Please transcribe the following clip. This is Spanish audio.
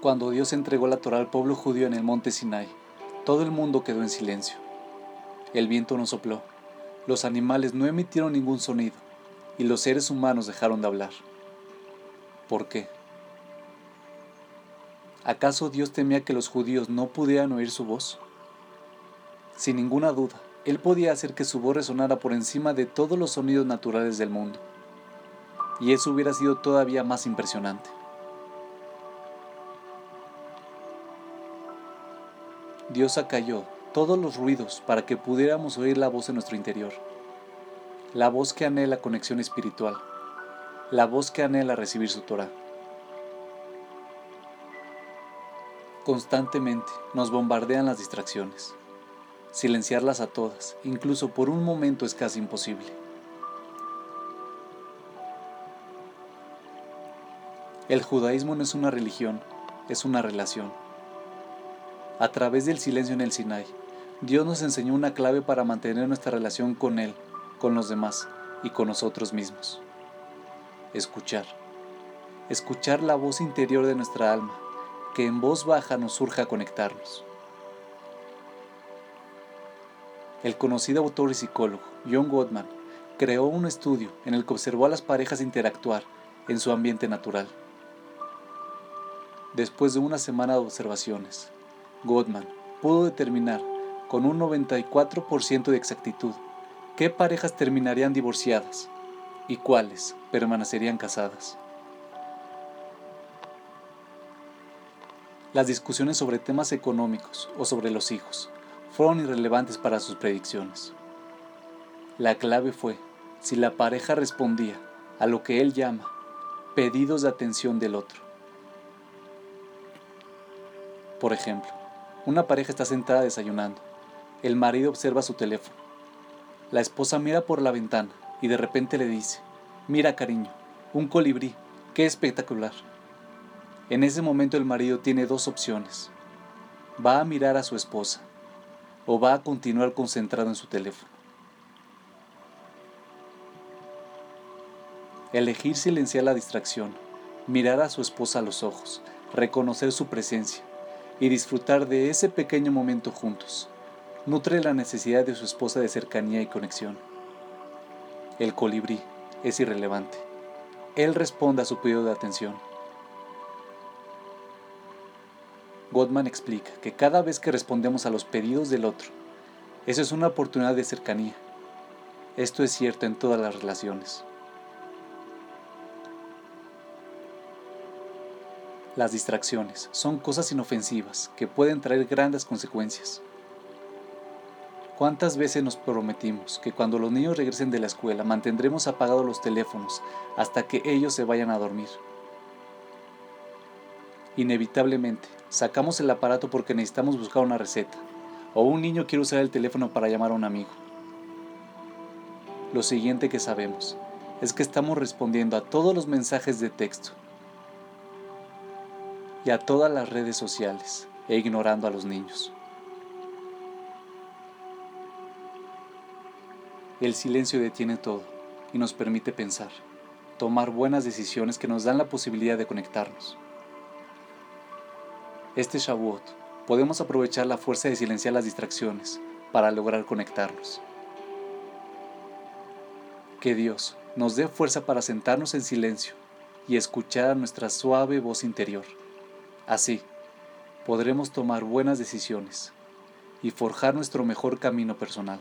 Cuando Dios entregó la Torah al pueblo judío en el monte Sinai, todo el mundo quedó en silencio. El viento no sopló, los animales no emitieron ningún sonido y los seres humanos dejaron de hablar. ¿Por qué? ¿Acaso Dios temía que los judíos no pudieran oír su voz? Sin ninguna duda, Él podía hacer que su voz resonara por encima de todos los sonidos naturales del mundo. Y eso hubiera sido todavía más impresionante. Dios acalló todos los ruidos para que pudiéramos oír la voz en nuestro interior. La voz que anhela conexión espiritual. La voz que anhela recibir su Torah. Constantemente nos bombardean las distracciones. Silenciarlas a todas, incluso por un momento, es casi imposible. El judaísmo no es una religión, es una relación. A través del silencio en el Sinai, Dios nos enseñó una clave para mantener nuestra relación con Él, con los demás y con nosotros mismos. Escuchar. Escuchar la voz interior de nuestra alma, que en voz baja nos surja a conectarnos. El conocido autor y psicólogo John Gottman creó un estudio en el que observó a las parejas interactuar en su ambiente natural. Después de una semana de observaciones, Gottman pudo determinar con un 94% de exactitud qué parejas terminarían divorciadas y cuáles permanecerían casadas. Las discusiones sobre temas económicos o sobre los hijos fueron irrelevantes para sus predicciones. La clave fue si la pareja respondía a lo que él llama pedidos de atención del otro. Por ejemplo, una pareja está sentada desayunando. El marido observa su teléfono. La esposa mira por la ventana y de repente le dice, mira cariño, un colibrí, qué espectacular. En ese momento el marido tiene dos opciones. Va a mirar a su esposa o va a continuar concentrado en su teléfono. Elegir silenciar la distracción, mirar a su esposa a los ojos, reconocer su presencia, y disfrutar de ese pequeño momento juntos. Nutre la necesidad de su esposa de cercanía y conexión. El colibrí es irrelevante. Él responde a su pedido de atención. Gottman explica que cada vez que respondemos a los pedidos del otro, eso es una oportunidad de cercanía. Esto es cierto en todas las relaciones. Las distracciones son cosas inofensivas que pueden traer grandes consecuencias. ¿Cuántas veces nos prometimos que cuando los niños regresen de la escuela mantendremos apagados los teléfonos hasta que ellos se vayan a dormir? Inevitablemente, sacamos el aparato porque necesitamos buscar una receta, o un niño quiere usar el teléfono para llamar a un amigo. Lo siguiente que sabemos es que estamos respondiendo a todos los mensajes de texto y a todas las redes sociales e ignorando a los niños. El silencio detiene todo y nos permite pensar, tomar buenas decisiones que nos dan la posibilidad de conectarnos. Este Shavuot podemos aprovechar la fuerza de silenciar las distracciones para lograr conectarnos. Que Dios nos dé fuerza para sentarnos en silencio y escuchar a nuestra suave voz interior. Así, podremos tomar buenas decisiones y forjar nuestro mejor camino personal.